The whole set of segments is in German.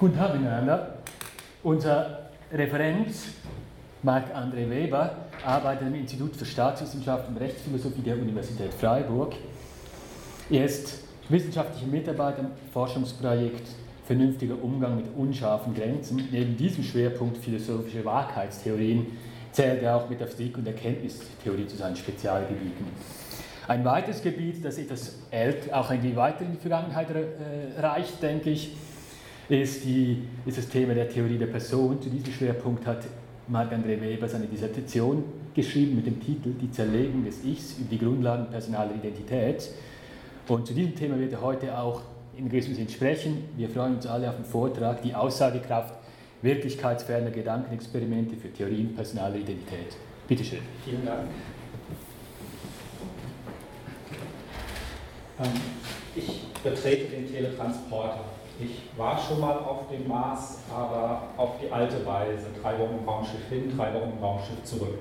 Guten Tag miteinander. Unser Referent Marc-André Weber arbeitet am Institut für Staatswissenschaft und Rechtsphilosophie der Universität Freiburg. Er ist wissenschaftlicher Mitarbeiter im Forschungsprojekt Vernünftiger Umgang mit unscharfen Grenzen. Neben diesem Schwerpunkt philosophische Wahrheitstheorien zählt er auch Metaphysik und Erkenntnistheorie zu seinen Spezialgebieten. Ein weiteres Gebiet, das etwas älter, auch in die weitere Vergangenheit äh, reicht, denke ich, ist, die, ist das Thema der Theorie der Person. Zu diesem Schwerpunkt hat Marc-André Weber seine Dissertation geschrieben mit dem Titel Die Zerlegung des Ichs über die Grundlagen personaler Identität. Und zu diesem Thema wird er heute auch in gewissem Sinn sprechen. Wir freuen uns alle auf den Vortrag Die Aussagekraft wirklichkeitsferner Gedankenexperimente für Theorien personaler Identität. Bitte schön. Vielen Dank. Ähm, ich betrete den Teletransporter. Ich war schon mal auf dem Mars, aber auf die alte Weise. Drei Wochen im Raumschiff hin, drei Wochen im Raumschiff zurück.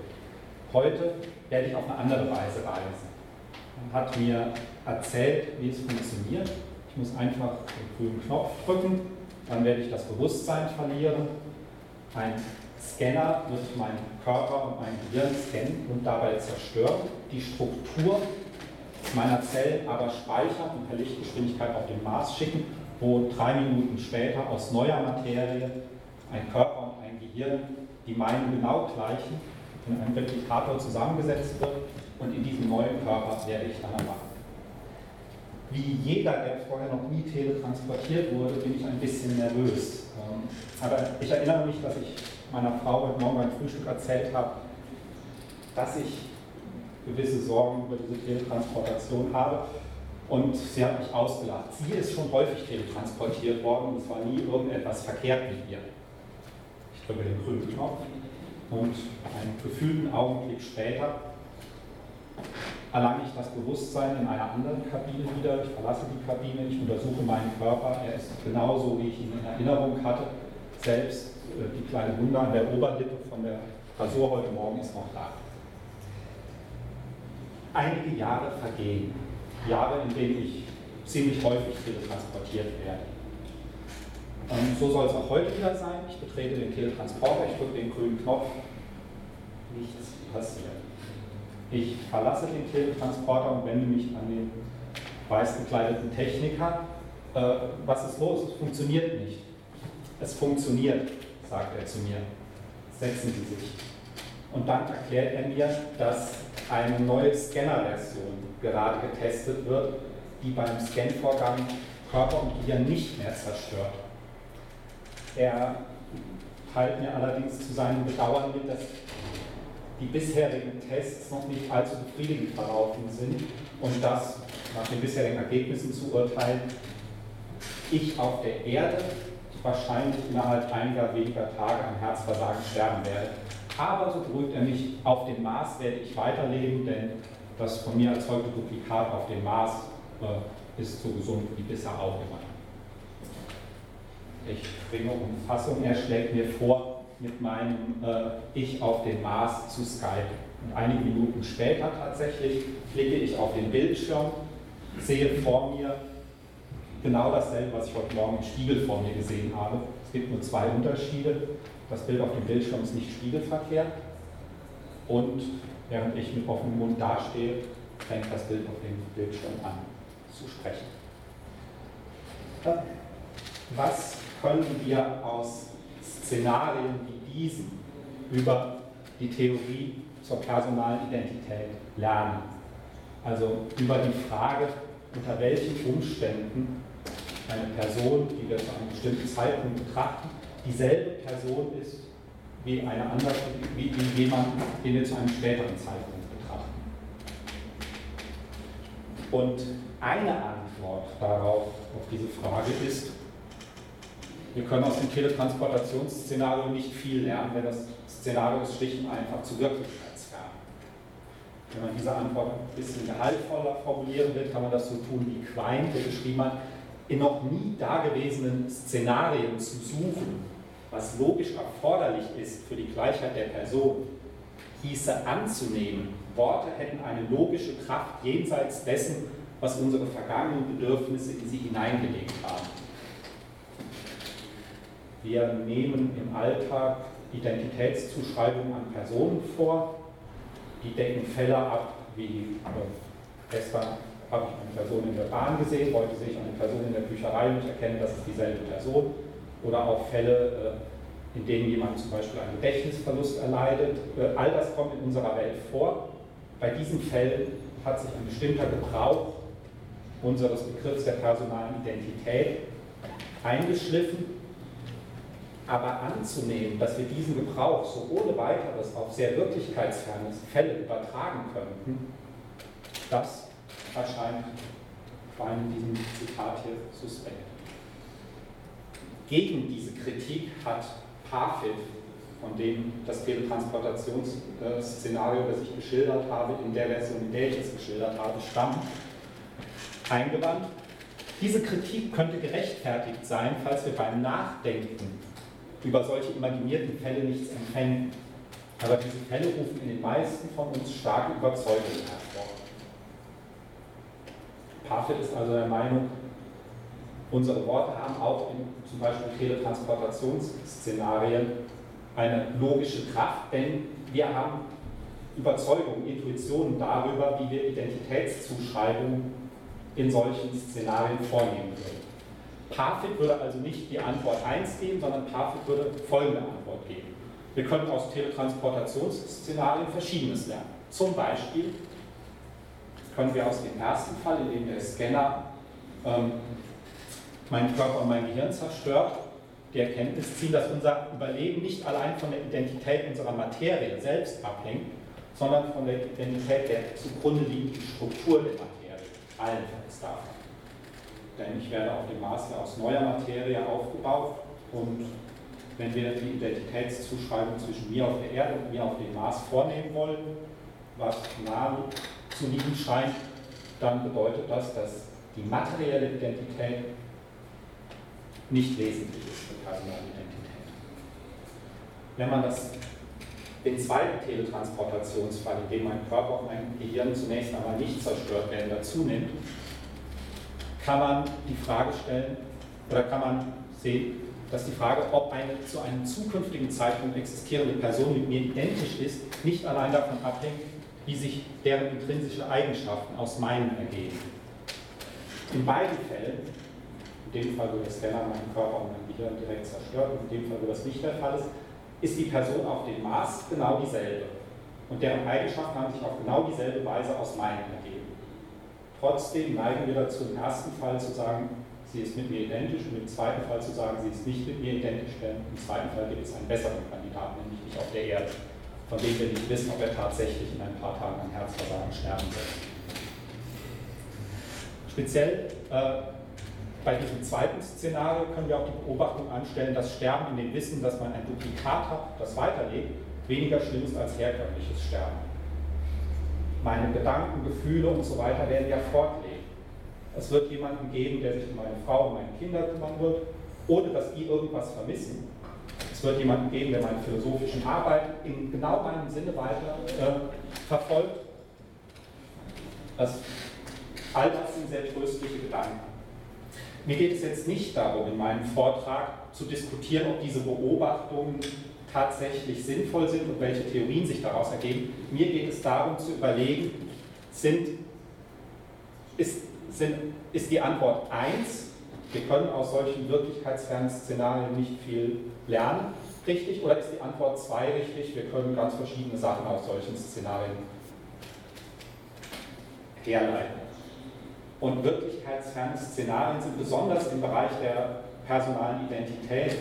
Heute werde ich auf eine andere Weise reisen. Man hat mir erzählt, wie es funktioniert. Ich muss einfach den grünen Knopf drücken, dann werde ich das Bewusstsein verlieren. Ein Scanner wird meinen Körper und mein Gehirn scannen und dabei zerstören. Die Struktur meiner Zellen aber speichern und per Lichtgeschwindigkeit auf den Mars schicken wo drei Minuten später aus neuer Materie ein Körper und ein Gehirn, die meinen genau gleichen, in einem Replikator zusammengesetzt wird und in diesem neuen Körper werde ich dann erwachen. Wie jeder, der vorher noch nie teletransportiert wurde, bin ich ein bisschen nervös. Ähm, aber ich erinnere mich, dass ich meiner Frau heute Morgen beim Frühstück erzählt habe, dass ich gewisse Sorgen über diese Teletransportation habe und sie hat mich ausgelacht. Sie ist schon häufig teletransportiert worden und es war nie irgendetwas verkehrt mit ihr. Ich drücke den grünen Knopf und einen gefühlten Augenblick später erlange ich das Bewusstsein in einer anderen Kabine wieder. Ich verlasse die Kabine, ich untersuche meinen Körper. Er ist genauso, wie ich ihn in Erinnerung hatte. Selbst äh, die kleine Wunde an der Oberlippe von der Rasur heute Morgen ist noch da. Einige Jahre vergehen. Jahre, in denen ich ziemlich häufig teletransportiert werde. Ähm, so soll es auch heute wieder sein. Ich betrete den Teletransporter, ich drücke den grünen Knopf, nichts passiert. Ich verlasse den Teletransporter und wende mich an den weiß gekleideten Techniker. Äh, was ist los? Es funktioniert nicht. Es funktioniert, sagt er zu mir. Setzen Sie sich. Und dann erklärt er mir, dass eine neue Scanner-Version gerade getestet wird, die beim Scanvorgang Körper und Gehirn nicht mehr zerstört. Er teilt mir allerdings zu seinem Bedauern mit, dass die bisherigen Tests noch nicht allzu befriedigend verlaufen sind und dass nach den bisherigen Ergebnissen zu urteilen, ich auf der Erde wahrscheinlich innerhalb einiger weniger Tage an Herzversagen sterben werde. Aber, so beruhigt er mich, auf dem Mars werde ich weiterleben, denn das von mir erzeugte Duplikat auf dem Mars äh, ist so gesund wie bisher auch immer. Ich bringe um Fassung, er schlägt mir vor, mit meinem äh, Ich auf dem Mars zu Skype. Und einige Minuten später tatsächlich blicke ich auf den Bildschirm, sehe vor mir genau dasselbe, was ich heute Morgen im Spiegel vor mir gesehen habe. Es gibt nur zwei Unterschiede. Das Bild auf dem Bildschirm ist nicht spiegelverkehrt und während ich mit offenem Mund dastehe, fängt das Bild auf dem Bildschirm an zu sprechen. Was können wir aus Szenarien wie diesen über die Theorie zur personalen Identität lernen? Also über die Frage, unter welchen Umständen eine Person, die wir zu einem bestimmten Zeitpunkt betrachten, dieselbe Person ist wie eine andere, wie, wie jemand, den wir zu einem späteren Zeitpunkt betrachten. Und eine Antwort darauf, auf diese Frage ist, wir können aus dem Teletransportationsszenario nicht viel lernen, denn das Szenario ist schlicht und einfach zu wirklichkeitsfern. Wenn man diese Antwort ein bisschen gehaltvoller formulieren will, kann man das so tun, wie Quine, der geschrieben hat, in noch nie dagewesenen Szenarien zu suchen, was logisch erforderlich ist für die Gleichheit der Person, hieße anzunehmen, Worte hätten eine logische Kraft jenseits dessen, was unsere vergangenen Bedürfnisse in sie hineingelegt haben. Wir nehmen im Alltag Identitätszuschreibungen an Personen vor, die decken Fälle ab, wie gestern habe ich eine Person in der Bahn gesehen, heute sehe ich eine Person in der Bücherei und ich erkenne, das ist dieselbe Person. Oder auch Fälle, äh, in denen jemand zum Beispiel einen Gedächtnisverlust erleidet. Äh, all das kommt in unserer Welt vor. Bei diesen Fällen hat sich ein bestimmter Gebrauch unseres Begriffs der personalen Identität eingeschliffen. Aber anzunehmen, dass wir diesen Gebrauch so ohne weiteres auf sehr wirklichkeitsferne Fälle übertragen könnten, das erscheint vor allem in diesem Zitat hier suspekt. Gegen diese Kritik hat Parfit, von dem das Teletransportationsszenario, das ich geschildert habe, in der Version, in der ich es geschildert habe, stammt, eingewandt. Diese Kritik könnte gerechtfertigt sein, falls wir beim Nachdenken über solche imaginierten Fälle nichts empfänden. Aber diese Fälle rufen in den meisten von uns starke Überzeugungen hervor. Parfit ist also der Meinung, unsere Worte haben auch in zum Beispiel Teletransportationsszenarien eine logische Kraft, denn wir haben Überzeugungen, Intuitionen darüber, wie wir Identitätszuschreibungen in solchen Szenarien vornehmen würden. Parfit würde also nicht die Antwort 1 geben, sondern Parfit würde folgende Antwort geben. Wir können aus Teletransportationsszenarien Verschiedenes lernen. Zum Beispiel können wir aus dem ersten Fall, in dem der Scanner ähm, meinen Körper und mein Gehirn zerstört, die Erkenntnis ziehen, dass unser Überleben nicht allein von der Identität unserer Materie selbst abhängt, sondern von der Identität der zugrunde liegenden Struktur der Materie, allenfalls davon. Denn ich werde auf dem Mars ja aus neuer Materie aufgebaut und wenn wir die Identitätszuschreibung zwischen mir auf der Erde und mir auf dem Mars vornehmen wollen, was nahe zu liegen scheint, dann bedeutet das, dass die materielle Identität nicht wesentlich ist für Personalidentität. Wenn man das, den zweiten Teletransportationsfall, in dem mein Körper und mein Gehirn zunächst einmal nicht zerstört werden, dazu nimmt, kann man die Frage stellen, oder kann man sehen, dass die Frage, ob eine zu einem zukünftigen Zeitpunkt existierende Person mit mir identisch ist, nicht allein davon abhängt, wie sich deren intrinsische Eigenschaften aus meinen ergeben. In beiden Fällen, in dem Fall, wo der Scanner meinen Körper und mein Gehirn direkt zerstört, und in dem Fall, wo das nicht der Fall ist, ist die Person auf dem Mars genau dieselbe. Und deren Eigenschaften haben sich auf genau dieselbe Weise aus meinen ergeben. Trotzdem neigen wir dazu, im ersten Fall zu sagen, sie ist mit mir identisch und im zweiten Fall zu sagen, sie ist nicht mit mir identisch, denn im zweiten Fall gibt es einen besseren Kandidaten, nämlich nicht auf der Erde von dem wir nicht wissen, ob er tatsächlich in ein paar Tagen an Herzversagen sterben wird. Speziell äh, bei diesem zweiten Szenario können wir auch die Beobachtung anstellen, dass Sterben in dem Wissen, dass man ein Duplikat hat, das weiterlebt, weniger schlimm ist als herkömmliches Sterben. Meine Gedanken, Gefühle und so weiter werden ja fortleben. Es wird jemanden geben, der sich um meine Frau und meine Kinder kümmern wird, ohne dass die irgendwas vermissen. Es wird jemanden geben, der meine philosophischen Arbeit in genau meinem Sinne weiter äh, verfolgt. Das, all das sind sehr tröstliche Gedanken. Mir geht es jetzt nicht darum, in meinem Vortrag zu diskutieren, ob diese Beobachtungen tatsächlich sinnvoll sind und welche Theorien sich daraus ergeben. Mir geht es darum zu überlegen, sind, ist, sind, ist die Antwort 1, wir können aus solchen wirklichkeitsfernen Szenarien nicht viel lernen, richtig? Oder ist die Antwort 2 richtig? Wir können ganz verschiedene Sachen aus solchen Szenarien herleiten. Und wirklichkeitsferne Szenarien sind besonders im Bereich der personalen Identität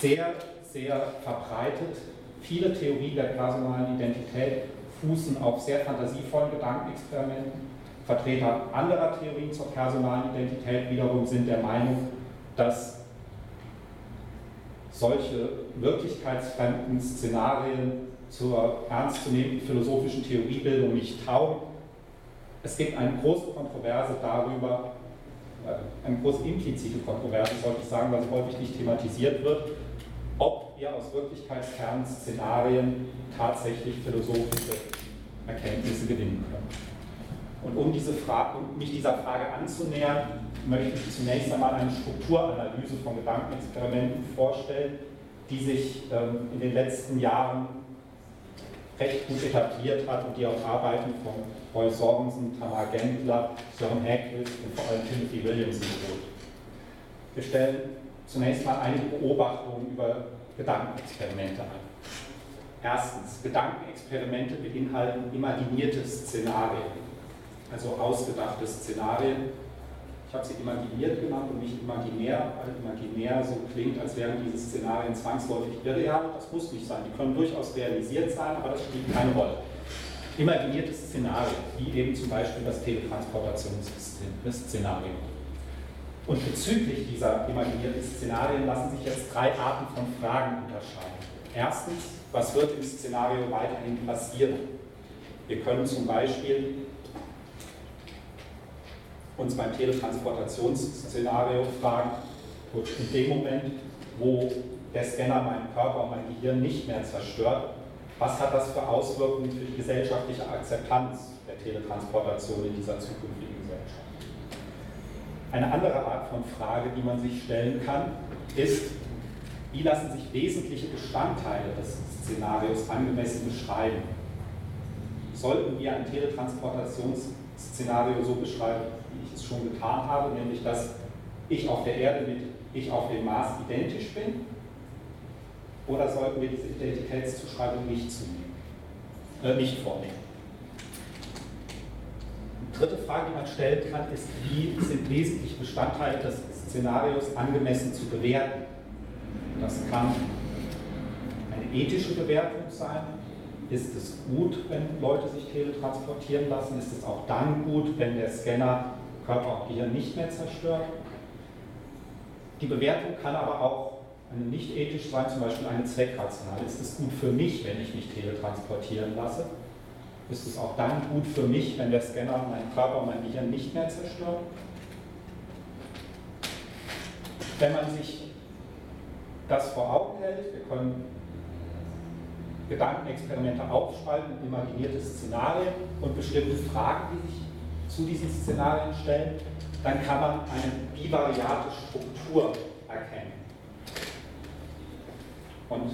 sehr, sehr verbreitet. Viele Theorien der personalen Identität fußen auf sehr fantasievollen Gedankenexperimenten Vertreter anderer Theorien zur personalen Identität wiederum sind der Meinung, dass solche wirklichkeitsfremden Szenarien zur ernstzunehmenden philosophischen Theoriebildung nicht taugen. Es gibt eine große Kontroverse darüber, äh, eine große implizite Kontroverse, sollte ich sagen, weil sie häufig nicht thematisiert wird, ob wir aus wirklichkeitsfernen Szenarien tatsächlich philosophische Erkenntnisse gewinnen können. Und um, diese Frage, um mich dieser Frage anzunähern, möchte ich zunächst einmal eine Strukturanalyse von Gedankenexperimenten vorstellen, die sich ähm, in den letzten Jahren recht gut etabliert hat und die auf Arbeiten von Roy Sorensen, Tamar Gendler, Sören Hagwitz und vor allem Timothy Williamson beruht. Wir stellen zunächst mal einige Beobachtungen über Gedankenexperimente an. Erstens, Gedankenexperimente beinhalten imaginierte Szenarien, also ausgedachte Szenarien. Ich habe sie imaginiert genannt und nicht imaginär, weil imaginär so klingt, als wären diese Szenarien zwangsläufig irreal. Das muss nicht sein. Die können durchaus realisiert sein, aber das spielt keine Rolle. Imaginierte Szenarien, wie eben zum Beispiel das Teletransportationsszenario. Und bezüglich dieser imaginierten Szenarien lassen sich jetzt drei Arten von Fragen unterscheiden. Erstens, was wird im Szenario weiterhin passieren? Wir können zum Beispiel uns beim Teletransportationsszenario fragen, in dem Moment, wo der Scanner meinen Körper und mein Gehirn nicht mehr zerstört, was hat das für Auswirkungen für die gesellschaftliche Akzeptanz der Teletransportation in dieser zukünftigen Gesellschaft? Eine andere Art von Frage, die man sich stellen kann, ist, wie lassen sich wesentliche Bestandteile des Szenarios angemessen beschreiben? Sollten wir ein Teletransportationsszenario so beschreiben, wie ich es schon getan habe, nämlich dass ich auf der Erde mit ich auf dem Mars identisch bin? Oder sollten wir diese Identitätszuschreibung nicht, zunehmen, äh, nicht vornehmen? dritte Frage, die man stellen kann, ist, wie sind wesentliche Bestandteile des Szenarios angemessen zu bewerten? Das kann eine ethische Bewertung sein. Ist es gut, wenn Leute sich teletransportieren lassen? Ist es auch dann gut, wenn der Scanner Körper und Gehirn nicht mehr zerstört? Die Bewertung kann aber auch eine nicht ethisch sein, zum Beispiel eine zweckrationale. Ist es gut für mich, wenn ich mich teletransportieren lasse? ist es auch dann gut für mich, wenn der Scanner meinen Körper mein Gehirn nicht mehr zerstört. Wenn man sich das vor Augen hält, wir können Gedankenexperimente aufspalten, imaginierte Szenarien und bestimmte Fragen, die sich zu diesen Szenarien stellen, dann kann man eine bivariate Struktur erkennen. Und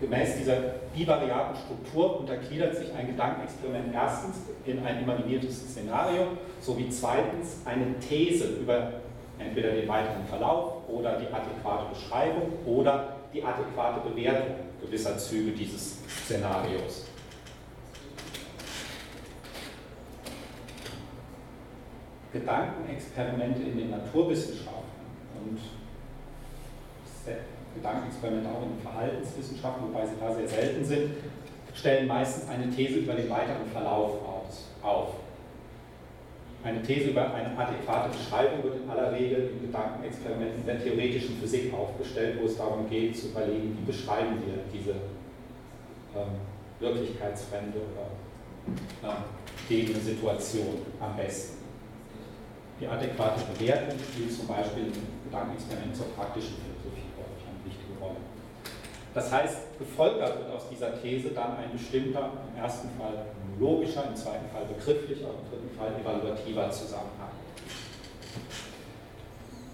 Gemäß dieser bivariaten Struktur untergliedert sich ein Gedankenexperiment erstens in ein imaginiertes Szenario sowie zweitens eine These über entweder den weiteren Verlauf oder die adäquate Beschreibung oder die adäquate Bewertung gewisser Züge dieses Szenarios. Gedankenexperimente in den Naturwissenschaften und Gedankenexperimente auch in den Verhaltenswissenschaften, wobei sie da sehr selten sind, stellen meistens eine These über den weiteren Verlauf auf. Eine These über eine adäquate Beschreibung wird in aller Regel in Gedankenexperimenten der theoretischen Physik aufgestellt, wo es darum geht, zu überlegen, wie beschreiben wir diese ähm, wirklichkeitsfremde oder äh, Situation am besten. Die adäquate Bewertung spielt zum Beispiel im Gedankenexperiment zur praktischen Philosophie das heißt, gefolgert wird aus dieser These dann ein bestimmter, im ersten Fall logischer, im zweiten Fall begrifflicher, im dritten Fall evaluativer Zusammenhang.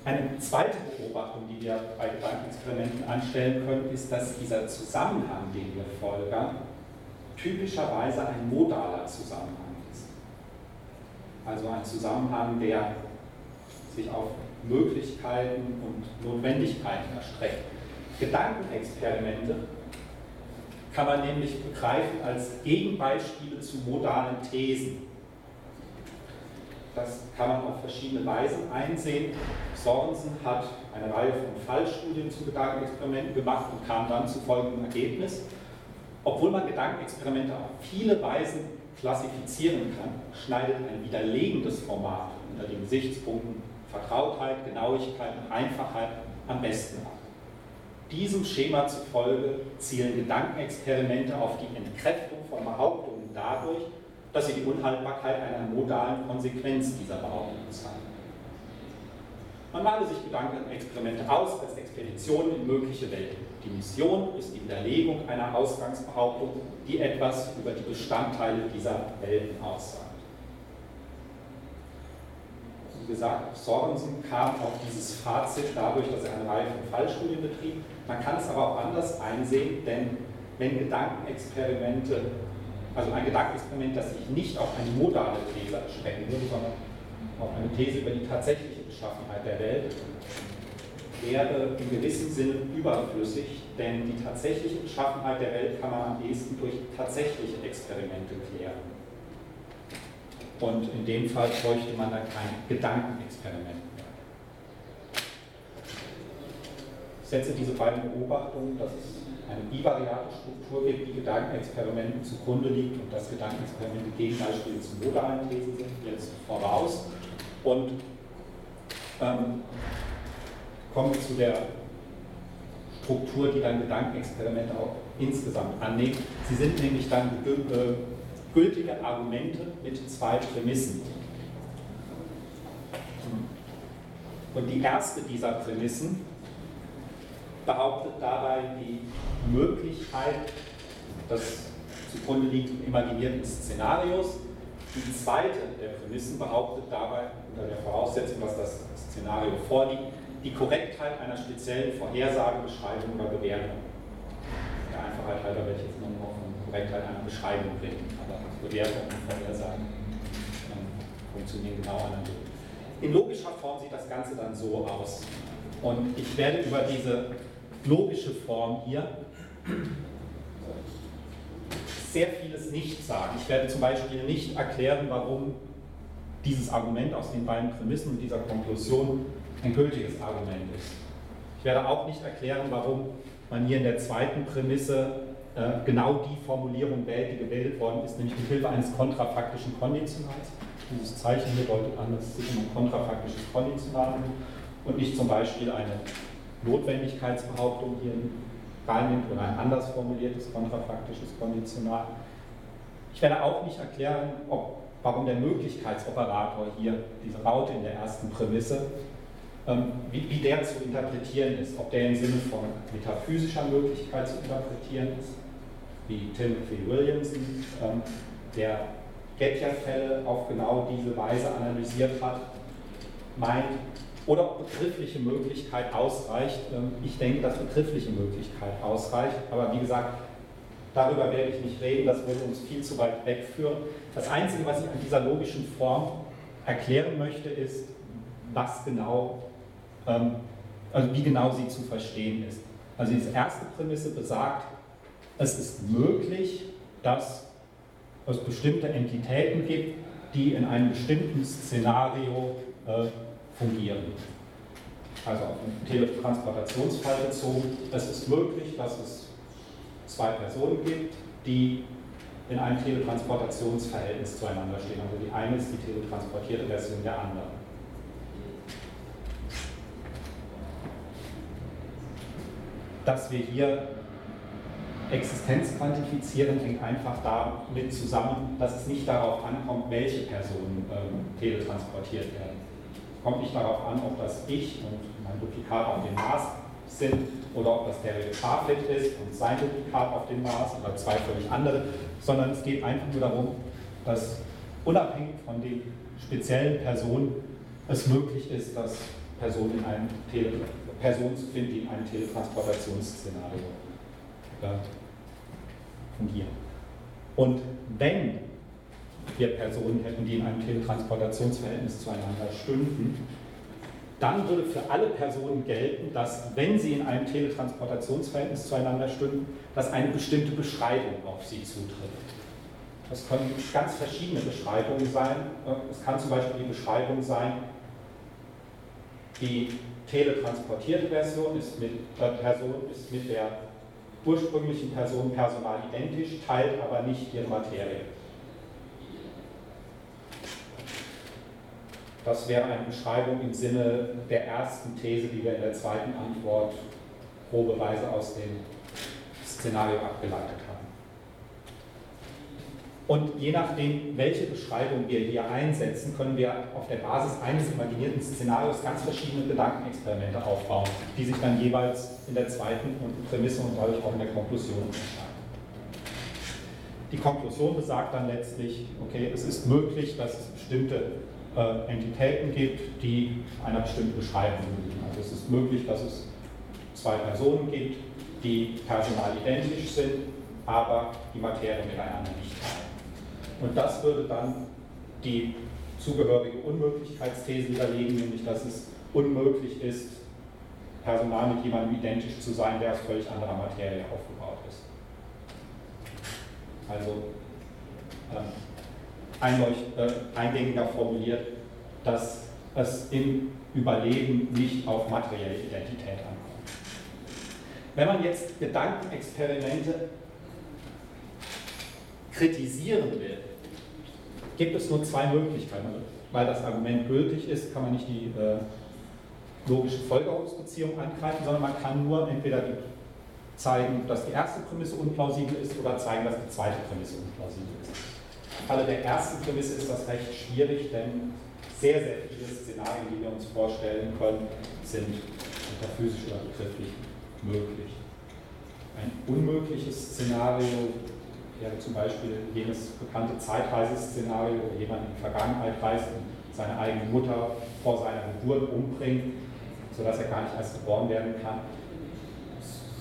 Eine zweite Beobachtung, die wir bei Gedankenexperimenten anstellen können, ist, dass dieser Zusammenhang, den wir folgern, typischerweise ein modaler Zusammenhang. Also ein Zusammenhang, der sich auf Möglichkeiten und Notwendigkeiten erstreckt. Gedankenexperimente kann man nämlich begreifen als Gegenbeispiele zu modalen Thesen. Das kann man auf verschiedene Weisen einsehen. Sorensen hat eine Reihe von Fallstudien zu Gedankenexperimenten gemacht und kam dann zu folgendem Ergebnis. Obwohl man Gedankenexperimente auf viele Weisen klassifizieren kann, schneidet ein widerlegendes Format unter den Gesichtspunkten Vertrautheit, Genauigkeit und Einfachheit am besten ab. Diesem Schema zufolge zielen Gedankenexperimente auf die Entkräftung von Behauptungen dadurch, dass sie die Unhaltbarkeit einer modalen Konsequenz dieser Behauptungen zeigen. Man male sich Gedankenexperimente aus als Expeditionen in mögliche Welten. Die Mission ist die Widerlegung einer Ausgangsbehauptung, die etwas über die Bestandteile dieser Welten aussagt. wie gesagt, Sorensen kam auf dieses Fazit dadurch, dass er eine Reihe von Fallstudien betrieb. Man kann es aber auch anders einsehen, denn wenn Gedankenexperimente, also ein Gedankenexperiment, das sich nicht auf eine modale These erstrecken würde, sondern auf eine These über die tatsächliche Beschaffenheit der Welt, wäre in gewissem Sinne überflüssig, denn die tatsächliche Beschaffenheit der Welt kann man am ehesten durch tatsächliche Experimente klären. Und in dem Fall bräuchte man da kein Gedankenexperiment mehr. Ich setze diese beiden Beobachtungen, dass es eine bivariate Struktur gibt, die Gedankenexperimenten zugrunde liegt und dass Gedankenexperimente Gegenbeispiele zu modalen Thesen sind, jetzt voraus. Und ähm, kommen wir zu der Struktur, die dann Gedankenexperimente auch insgesamt annehmen. Sie sind nämlich dann äh, gültige Argumente mit zwei Prämissen. Und die erste dieser Prämissen behauptet dabei die Möglichkeit des zugrunde liegenden imaginierten Szenarios. Die zweite der Prämissen behauptet dabei, unter der Voraussetzung, dass das Szenario vorliegt, die Korrektheit einer speziellen Vorhersage, Beschreibung oder Bewertung. Der Einfachheit halber werde ich jetzt noch von Korrektheit einer Beschreibung reden. Bewertung und Vorhersagen ähm, funktionieren genau analog. In logischer Form sieht das Ganze dann so aus. Und ich werde über diese logische Form hier sehr vieles nicht sagen. Ich werde zum Beispiel nicht erklären, warum dieses Argument aus den beiden Prämissen und dieser Konklusion ein gültiges Argument ist. Ich werde auch nicht erklären, warum man hier in der zweiten Prämisse äh, genau die Formulierung wählt, die gewählt worden ist, nämlich mit Hilfe eines kontrafaktischen Konditionals. Dieses Zeichen hier deutet an, dass es sich um ein kontrafaktisches Konditional handelt und nicht zum Beispiel eine Notwendigkeitsbehauptung hier reinnimmt oder ein anders formuliertes kontrafaktisches Konditional. Ich werde auch nicht erklären, ob, warum der Möglichkeitsoperator hier, diese Raute in der ersten Prämisse, wie, wie, der zu interpretieren ist, ob der im Sinne von metaphysischer Möglichkeit zu interpretieren ist wie Timothy Williamson, ähm, der Gettier-Fälle auf genau diese Weise analysiert hat, meint, oder ob begriffliche Möglichkeit ausreicht. Ähm, ich denke, dass begriffliche Möglichkeit ausreicht, aber wie gesagt, darüber werde ich nicht reden, das würde uns viel zu weit wegführen. Das Einzige, was ich an dieser logischen Form erklären möchte, ist, was genau, ähm, also wie genau sie zu verstehen ist. Also diese erste Prämisse besagt, es ist möglich, dass es bestimmte Entitäten gibt, die in einem bestimmten Szenario äh, fungieren. Also auf den Teletransportationsfall bezogen, es ist möglich, dass es zwei Personen gibt, die in einem Teletransportationsverhältnis zueinander stehen. Also die eine ist die teletransportierte Version der anderen. Dass wir hier Existenz quantifizieren hängt einfach damit zusammen, dass es nicht darauf ankommt, welche Personen ähm, teletransportiert werden. Kommt nicht darauf an, ob das ich und mein Duplikat auf dem Mars sind oder ob das David Parfit ist und sein Duplikat auf dem Mars oder zwei völlig andere, sondern es geht einfach nur darum, dass unabhängig von den speziellen Personen es möglich ist, dass Personen in einem Tele Personen zu finden, die in einem Teletransportationsszenario fungieren. Und wenn wir Personen hätten, die in einem Teletransportationsverhältnis zueinander stünden, dann würde für alle Personen gelten, dass, wenn sie in einem Teletransportationsverhältnis zueinander stünden, dass eine bestimmte Beschreibung auf sie zutritt. Das können ganz verschiedene Beschreibungen sein. Es kann zum Beispiel die Beschreibung sein, die teletransportierte Version ist mit, äh, Person ist mit der ursprünglichen Person personal identisch, teilt aber nicht ihre Materie. Das wäre eine Beschreibung im Sinne der ersten These, die wir in der zweiten Antwort probeweise aus dem Szenario abgeleitet haben. Und je nachdem, welche Beschreibung wir hier einsetzen, können wir auf der Basis eines imaginierten Szenarios ganz verschiedene Gedankenexperimente aufbauen, die sich dann jeweils in der zweiten Prämisse und dadurch auch in der Konklusion unterscheiden. Die Konklusion besagt dann letztlich, okay, es ist möglich, dass es bestimmte äh, Entitäten gibt, die einer bestimmten Beschreibung genügen. Also es ist möglich, dass es zwei Personen gibt, die personal identisch sind, aber die Materie miteinander nicht teilen. Und das würde dann die zugehörige Unmöglichkeitsthese widerlegen, nämlich dass es unmöglich ist, personal mit jemandem identisch zu sein, der aus völlig anderer Materie aufgebaut ist. Also äh, äh, eingängiger formuliert, dass es im Überleben nicht auf materielle Identität ankommt. Wenn man jetzt Gedankenexperimente kritisieren will, gibt es nur zwei Möglichkeiten. Weil das Argument gültig ist, kann man nicht die äh, logische Folgerungsbeziehung angreifen, sondern man kann nur entweder zeigen, dass die erste Prämisse unplausibel ist oder zeigen, dass die zweite Prämisse unplausibel ist. Im Falle der ersten Prämisse ist das recht schwierig, denn sehr, sehr viele Szenarien, die wir uns vorstellen können, sind metaphysisch oder begrifflich möglich. Ein unmögliches Szenario wäre zum Beispiel jenes bekannte Zeitreiseszenario, wo jemand in die Vergangenheit reist und seine eigene Mutter vor seiner Geburt umbringt, sodass er gar nicht erst geboren werden kann.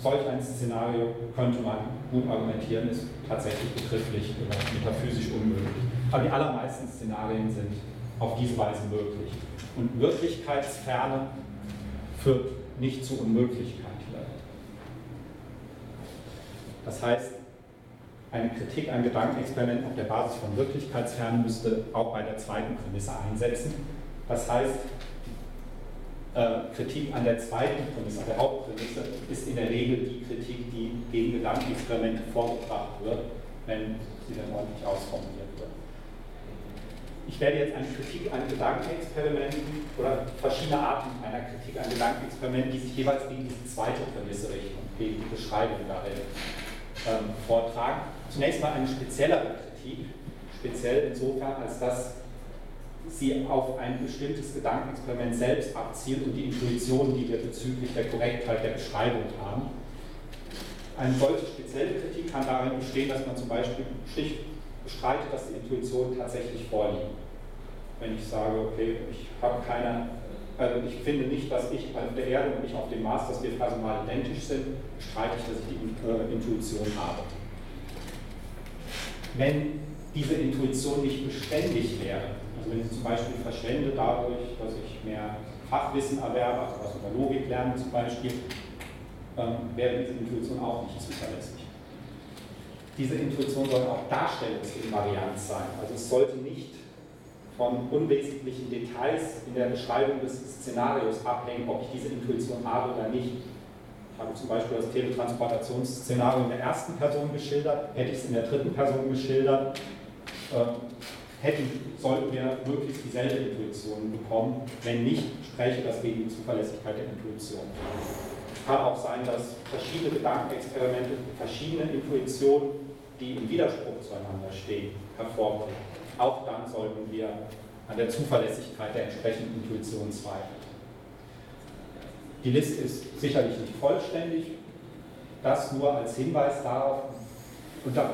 Solch ein Szenario könnte man gut argumentieren, ist tatsächlich begrifflich oder metaphysisch unmöglich. Aber die allermeisten Szenarien sind auf diese Weise möglich. Und Wirklichkeitsferne führt nicht zu Unmöglichkeit. Das heißt, eine Kritik an Gedankenexperimenten auf der Basis von Wirklichkeitsfernen müsste auch bei der zweiten Prämisse einsetzen. Das heißt, äh, Kritik an der zweiten Prämisse, an der Hauptprämisse, ist in der Regel die Kritik, die gegen Gedankenexperimente vorgebracht wird, wenn sie dann ordentlich ausformuliert wird. Ich werde jetzt eine Kritik an Gedankenexperimenten oder verschiedene Arten einer Kritik an Gedankenexperimenten, die sich jeweils gegen diese zweite Prämisse richten, gegen die Beschreibung darin ähm, vortragen. Zunächst mal eine speziellere Kritik, speziell insofern, als dass sie auf ein bestimmtes Gedankenexperiment selbst abzielt und die Intuition, die wir bezüglich der Korrektheit der Beschreibung haben. Eine solche spezielle Kritik kann darin bestehen, dass man zum Beispiel schlicht bestreitet, dass die Intuition tatsächlich vorliegt. Wenn ich sage, okay, ich habe keine, ich finde nicht, dass ich auf der Erde und ich auf dem Mars, dass wir personal identisch sind, bestreite ich, dass ich die äh, Intuition habe. Wenn diese Intuition nicht beständig wäre, also wenn ich zum Beispiel verschwende dadurch, dass ich mehr Fachwissen erwerbe, also was über Logik lerne zum Beispiel, ähm, wäre diese Intuition auch nicht zuverlässig. Diese Intuition soll auch darstellungsinvariant sein. Also es sollte nicht von unwesentlichen Details in der Beschreibung des Szenarios abhängen, ob ich diese Intuition habe oder nicht. Ich habe zum Beispiel das Teletransportationsszenario in der ersten Person geschildert, hätte ich es in der dritten Person geschildert, äh, hätten, sollten wir möglichst dieselbe Intuition bekommen. Wenn nicht, spreche das gegen die Zuverlässigkeit der Intuition. Es kann auch sein, dass verschiedene Gedankenexperimente, verschiedene Intuitionen, die im Widerspruch zueinander stehen, hervorbringen. Auch dann sollten wir an der Zuverlässigkeit der entsprechenden Intuition zweifeln. Die Liste ist sicherlich nicht vollständig, das nur als Hinweis darauf, unter,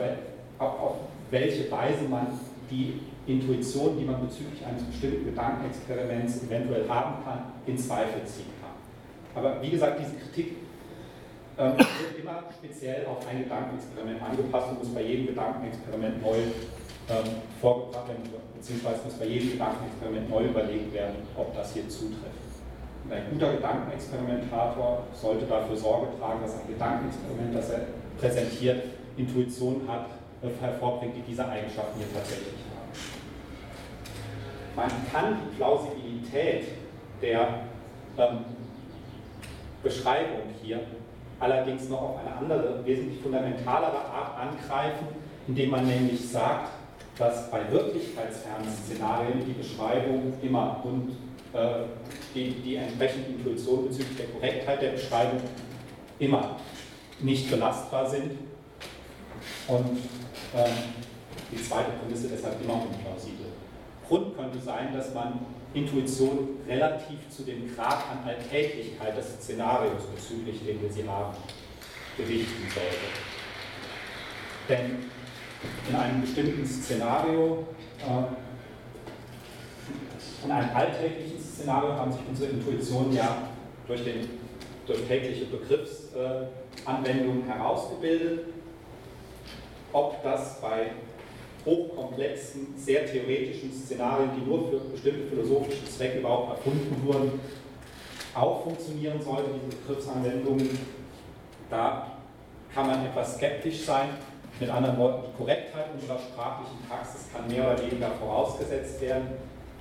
auf welche Weise man die Intuition, die man bezüglich eines bestimmten Gedankenexperiments eventuell haben kann, in Zweifel ziehen kann. Aber wie gesagt, diese Kritik ähm, wird immer speziell auf ein Gedankenexperiment angepasst und muss bei jedem Gedankenexperiment neu ähm, vorgebracht werden, beziehungsweise muss bei jedem Gedankenexperiment neu überlegt werden, ob das hier zutrifft. Und ein guter Gedankenexperimentator sollte dafür Sorge tragen, dass ein Gedankenexperiment, das er präsentiert, Intuition hat, äh, hervorbringt, die diese Eigenschaften hier tatsächlich haben. Man kann die Plausibilität der ähm, Beschreibung hier allerdings noch auf eine andere, wesentlich fundamentalere Art angreifen, indem man nämlich sagt, dass bei wirklichkeitsfernen Szenarien die Beschreibung immer und äh, die, die entsprechende Intuition bezüglich der Korrektheit der Beschreibung immer nicht belastbar sind und ähm, die zweite Prämisse deshalb immer unplausibel. Grund könnte sein, dass man Intuition relativ zu dem Grad an Alltäglichkeit des Szenarios bezüglich, den wir sie haben, gewichten sollte. Denn in einem bestimmten Szenario äh, In einem alltäglichen Szenario haben sich unsere Intuitionen ja durch, den, durch tägliche Begriffsanwendungen herausgebildet. Ob das bei hochkomplexen, sehr theoretischen Szenarien, die nur für bestimmte philosophische Zwecke überhaupt erfunden wurden, auch funktionieren sollte, diese Begriffsanwendungen. Da kann man etwas skeptisch sein. Mit anderen Worten, die Korrektheit unserer sprachlichen Praxis kann mehr oder weniger vorausgesetzt werden,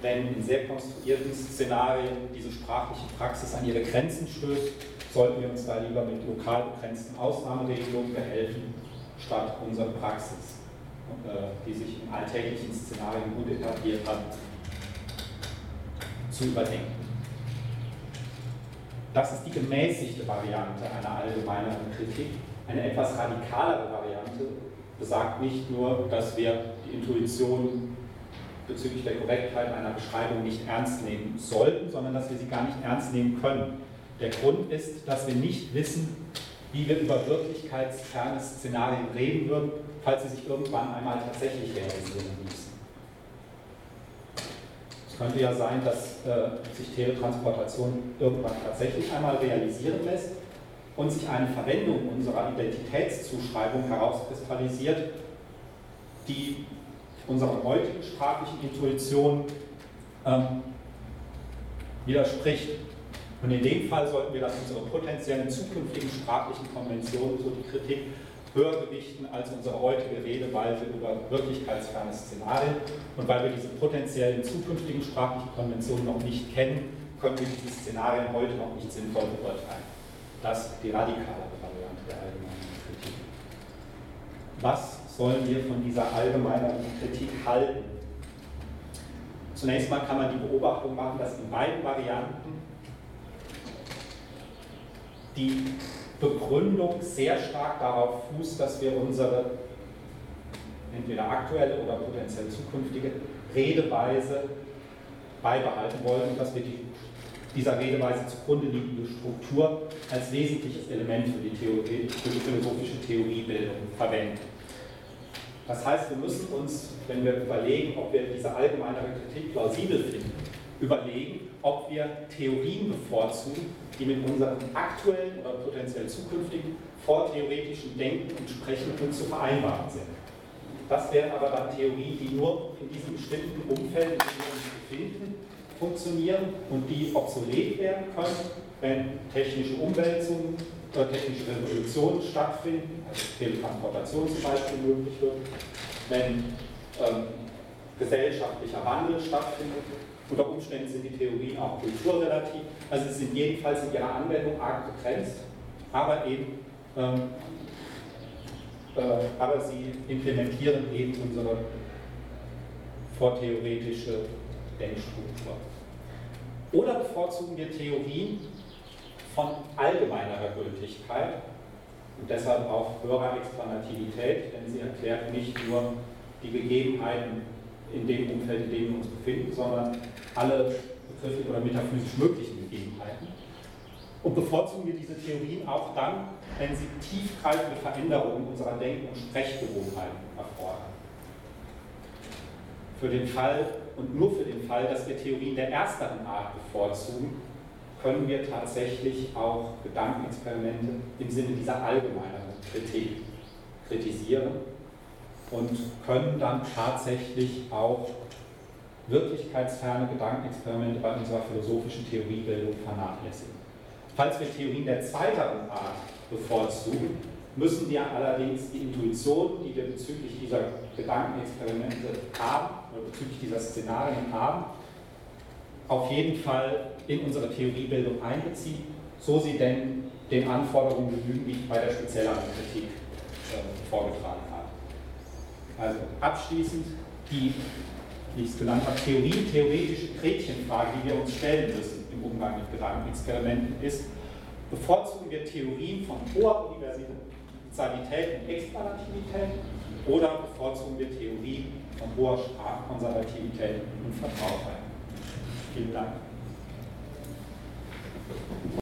wenn in sehr konstruierten Szenarien diese sprachliche Praxis an ihre Grenzen stößt, sollten wir uns da lieber mit lokal begrenzten Ausnahmeregelungen behelfen, statt unsere Praxis, äh, die sich in alltäglichen Szenarien gut etabliert hat, zu überdenken. Das ist die gemäßigte Variante einer allgemeineren Kritik. Eine etwas radikalere Variante besagt nicht nur, dass wir die Intuition bezüglich der Korrektheit einer Beschreibung nicht ernst nehmen sollten, sondern dass wir sie gar nicht ernst nehmen können. Der Grund ist, dass wir nicht wissen, wie wir über wirklichkeitsferne Szenarien reden würden, falls sie sich irgendwann einmal tatsächlich realisieren ließen. Es könnte ja sein, dass äh, sich Teletransportation irgendwann tatsächlich einmal realisieren lässt und sich eine Verwendung unserer Identitätszuschreibung herauskristallisiert, die unserer heutigen sprachlichen Intuition ähm, widerspricht. Und in dem Fall sollten wir dann unsere potenziellen zukünftigen sprachlichen Konventionen, so die Kritik, höher gewichten als unsere heutige Redeweise über wirklichkeitsferne Szenarien. Und weil wir diese potenziellen zukünftigen sprachlichen Konventionen noch nicht kennen, können wir diese Szenarien heute noch nicht sinnvoll beurteilen. Das die radikale Variante der allgemeinen Kritik. Was sollen wir von dieser allgemeinen Kritik halten? Zunächst mal kann man die Beobachtung machen, dass in beiden Varianten die Begründung sehr stark darauf fußt, dass wir unsere entweder aktuelle oder potenziell zukünftige Redeweise beibehalten wollen und dass wir die dieser Redeweise zugrunde liegende Struktur als wesentliches Element für die, Theorie, für die philosophische Theoriebildung verwenden. Das heißt, wir müssen uns, wenn wir überlegen, ob wir diese allgemeinere Kritik plausibel finden, überlegen, ob wir Theorien bevorzugen, die mit unserem aktuellen oder potenziell zukünftigen vortheoretischen Denken und Sprechen zu vereinbaren sind. Das wären aber dann Theorien, die nur in diesem bestimmten Umfeld, in dem wir uns befinden, funktionieren und die obsolet werden können, wenn technische Umwälzungen oder technische Revolutionen stattfinden, also Teletransportation zum Beispiel möglich wird, wenn ähm, gesellschaftlicher Wandel stattfindet. Unter Umständen sind die Theorien auch kulturrelativ, also sie sind jedenfalls in ihrer Anwendung arg begrenzt, aber eben ähm, äh, aber sie implementieren eben unsere vortheoretische Denkstruktur. Oder bevorzugen wir Theorien von allgemeinerer Gültigkeit und deshalb auch höherer Explanativität, denn sie erklärt nicht nur die Gegebenheiten in dem Umfeld, in dem wir uns befinden, sondern alle begrifflich oder metaphysisch möglichen Gegebenheiten. Und bevorzugen wir diese Theorien auch dann, wenn sie tiefgreifende Veränderungen unserer Denk- und Sprechgewohnheiten erfordern. Für den Fall, und nur für den Fall, dass wir Theorien der ersteren Art bevorzugen, können wir tatsächlich auch Gedankenexperimente im Sinne dieser allgemeineren Kritik kritisieren und können dann tatsächlich auch wirklichkeitsferne Gedankenexperimente bei unserer philosophischen Theoriebildung vernachlässigen. Falls wir Theorien der zweiteren Art bevorzugen, müssen wir allerdings die Intuition, die wir bezüglich dieser Gedankenexperimente haben, bezüglich dieser Szenarien haben, auf jeden Fall in unsere Theoriebildung einbeziehen, so sie denn den Anforderungen genügen, die ich bei der spezielleren Kritik äh, vorgetragen habe. Also abschließend die, wie ich es genannt habe, Theorie, theoretische Gretchenfrage, die wir uns stellen müssen im Umgang mit Gedankenexperimenten, ist, bevorzugen wir Theorien von hoher Universalität und Explanativität oder bevorzugen wir Theorien von hoher Sprachkonservativität und Vertrautheit. Vielen Dank.